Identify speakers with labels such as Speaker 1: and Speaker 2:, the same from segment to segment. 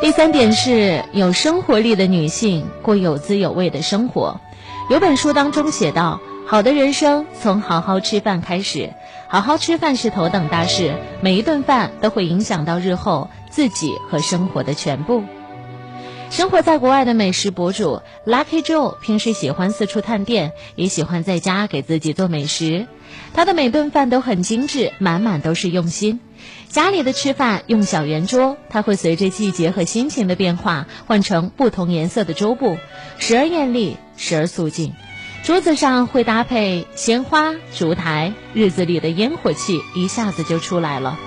Speaker 1: 第三点是有生活力的女性过有滋有味的生活。有本书当中写道：“好的人生从好好吃饭开始，好好吃饭是头等大事，每一顿饭都会影响到日后自己和生活的全部。”生活在国外的美食博主 Lucky Joe 平时喜欢四处探店，也喜欢在家给自己做美食。他的每顿饭都很精致，满满都是用心。家里的吃饭用小圆桌，他会随着季节和心情的变化换成不同颜色的桌布，时而艳丽，时而素净。桌子上会搭配鲜花、烛台，日子里的烟火气一下子就出来了。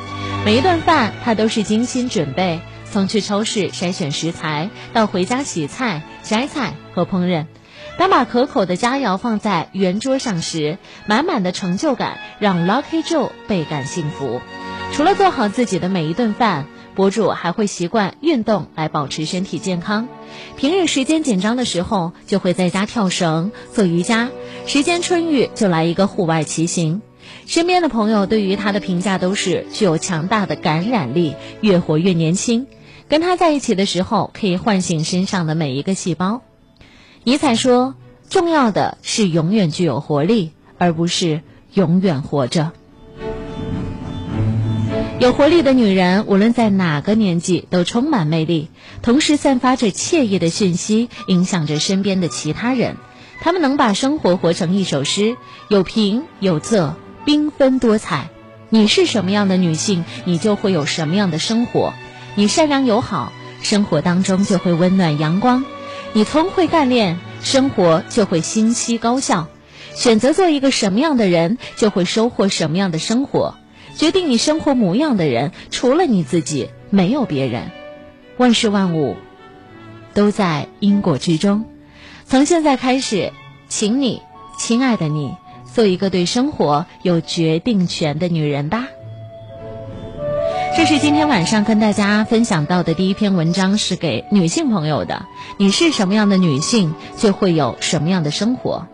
Speaker 1: 每一顿饭他都是精心准备。从去超市筛选食材，到回家洗菜、摘菜和烹饪，当把可口的佳肴放在圆桌上时，满满的成就感让 Lucky Joe 倍感幸福。除了做好自己的每一顿饭，博主还会习惯运动来保持身体健康。平日时间紧张的时候，就会在家跳绳、做瑜伽；时间充裕，就来一个户外骑行。身边的朋友对于他的评价都是具有强大的感染力，越活越年轻。跟他在一起的时候，可以唤醒身上的每一个细胞。尼采说：“重要的是永远具有活力，而不是永远活着。”有活力的女人，无论在哪个年纪都充满魅力，同时散发着惬意的讯息，影响着身边的其他人。她们能把生活活成一首诗，有平有仄，缤纷多彩。你是什么样的女性，你就会有什么样的生活。你善良友好，生活当中就会温暖阳光；你聪慧干练，生活就会欣喜高效。选择做一个什么样的人，就会收获什么样的生活。决定你生活模样的人，除了你自己，没有别人。万事万物都在因果之中。从现在开始，请你，亲爱的你，做一个对生活有决定权的女人吧。这是今天晚上跟大家分享到的第一篇文章，是给女性朋友的。你是什么样的女性，就会有什么样的生活。